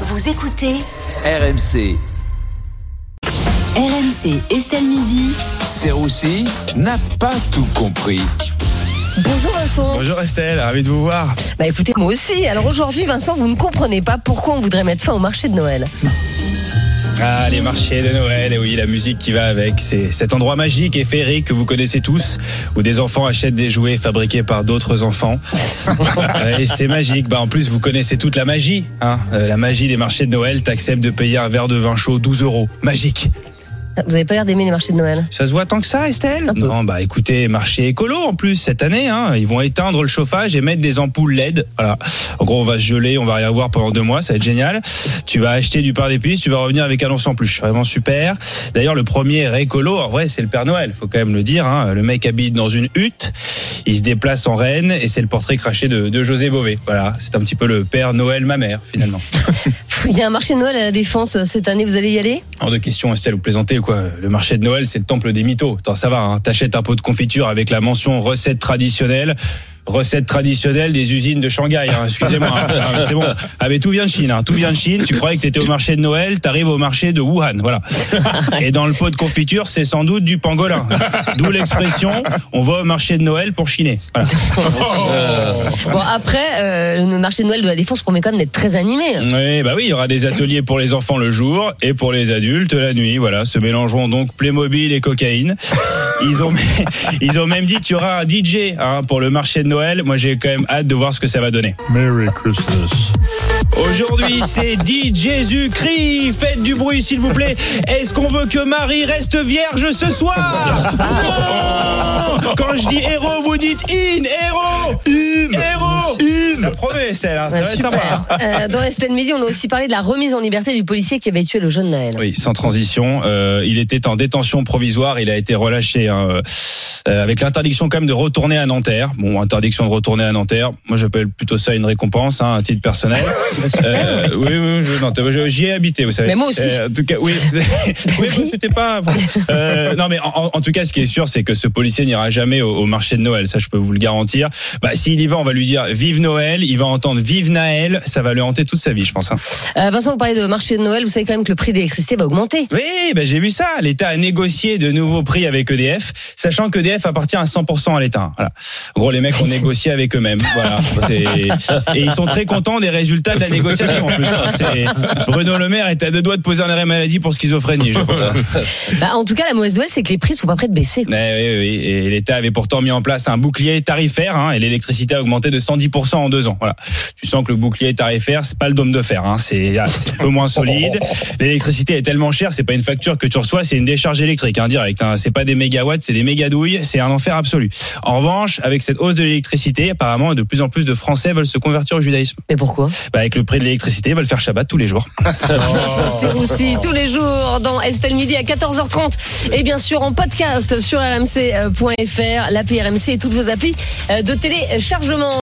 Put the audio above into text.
Vous écoutez RMC. RMC Estelle Midi. Serroussi n'a pas tout compris. Bonjour Vincent. Bonjour Estelle, ravi de vous voir. Bah écoutez, moi aussi. Alors aujourd'hui, Vincent, vous ne comprenez pas pourquoi on voudrait mettre fin au marché de Noël. Ah, les marchés de Noël, et oui, la musique qui va avec. C'est cet endroit magique et féerique que vous connaissez tous, où des enfants achètent des jouets fabriqués par d'autres enfants. et c'est magique. Bah, en plus, vous connaissez toute la magie. Hein Euh, la magie des marchés de Noël, t'acceptes de payer un verre de vin chaud 12 euros. Magique. Vous n'avez pas l'air d'aimer les marchés de Noël. Ça se voit tant que ça, Estelle. Non, bah écoutez, marché écolo en plus cette année. Hein, ils vont éteindre le chauffage et mettre des ampoules LED. Voilà. En gros, on va se geler, on va rien voir pendant deux mois, ça va être génial. Tu vas acheter du pain d'épices, tu vas revenir avec un ours en plus. Vraiment super. D'ailleurs, le premier écolo, en vrai, c'est le Père Noël. Faut quand même le dire. Hein. Le mec habite dans une hutte, il se déplace en Rennes et c'est le portrait craché de, de José Bové. Voilà, c'est un petit peu le Père Noël, ma mère, finalement. Il y a un marché de Noël à la Défense euh, cette année, vous allez y aller? Hors de question, Estelle, vous plaisantez Le marché de Noël, c'est le temple des mythos. Attends, ça va, hein. t'achètes un pot de confiture avec la mention recette traditionnelle. Recette traditionnelle des usines de Shanghai, hein. excusez-moi. hein. Ah, mais c'est bon. Ah, mais tout vient de Chine, hein. tout vient de Chine. Tu croyais que t'étais au marché de Noël, t'arrives au marché de Wuhan, voilà. Et dans le pot de confiture, c'est sans doute du pangolin. D'où l'expression, on va au marché de Noël pour chiner. Voilà. Bon, après, euh, le marché de Noël de la Défense promet quand même d'être très animé. Oui, bah oui, il y aura des ateliers pour les enfants le jour et pour les adultes la nuit. Voilà, se mélangeront donc Playmobil et cocaïne. Ils ont, ils ont même dit qu'il y aura un DJ hein, pour le marché de Noël. Moi, j'ai quand même hâte de voir ce que ça va donner. Merry Christmas. Aujourd'hui, c'est dit Jésus-Christ. Faites du bruit, s'il vous plaît. Est-ce qu'on veut que Marie reste vierge ce soir? Non Quand je dis héros, vous dites in, héros, in, héros, in. Ça va être sympa. Euh, dans Estelle Midi, on a aussi parlé de la remise en liberté du policier qui avait tué le jeune Noël. Oui, sans transition. Euh, il était en détention provisoire. Il a été relâché hein, euh, avec l'interdiction quand même de retourner à Nanterre. Bon, interdiction de retourner à Nanterre. Moi, j'appelle plutôt ça une récompense, hein, un titre personnel. Oui, oui, je- j'y ai habité, vous savez. Mais moi aussi. En tout cas, oui. oui, mais c'était pas. Non, mais en, en tout cas, ce qui est sûr, c'est que ce policier n'ira jamais au, au marché de Noël. Ça, je peux vous le garantir. Bah, s'il y va, on va lui dire Vive Noël. Il va entendre Vive Naël. Ça va lui hanter toute sa vie, je pense. hein. Euh, Vincent, vous parlez de marché de Noël, vous savez quand même que le prix de l'électricité va augmenter. Oui, ben j'ai vu ça. L'État a négocié de nouveaux prix avec EDF, sachant qu'EDF appartient à 100% à l'État. Voilà. En gros, les mecs ont négocié avec eux-mêmes. Voilà. Et ils sont très contents des résultats de la négociation. En plus, hein. Bruno Le Maire est à deux doigts de poser un arrêt maladie pour schizophrénie. Je pense. Bah, en tout cas, la mauvaise nouvelle, c'est que les prix sont pas prêts de baisser. Mais oui, oui, et l'État avait pourtant mis en place un bouclier tarifaire, hein, et l'électricité a augmenté de 110% en deux ans. Voilà. Tu sens que le bouclier tarifaire, c'est pas le dôme de fer, hein, c'est ah, c'est un peu moins solide. L'électricité est tellement chère, c'est pas une facture que tu reçois, c'est une décharge électrique, hein, direct. Hein, c'est pas des mégawatts, c'est des mégadouilles, c'est un enfer absolu. En revanche, avec cette hausse de l'électricité, apparemment, de plus en plus de Français veulent se convertir au judaïsme. Mais pourquoi? Bah, avec le prix de l'électricité, ils veulent faire Shabbat tous les jours. Vincent Serroussi, tous les jours dans Estelle Midi à 14h30 et bien sûr en podcast sur rmc.fr, la PRMC et toutes vos applis euh, de téléchargement.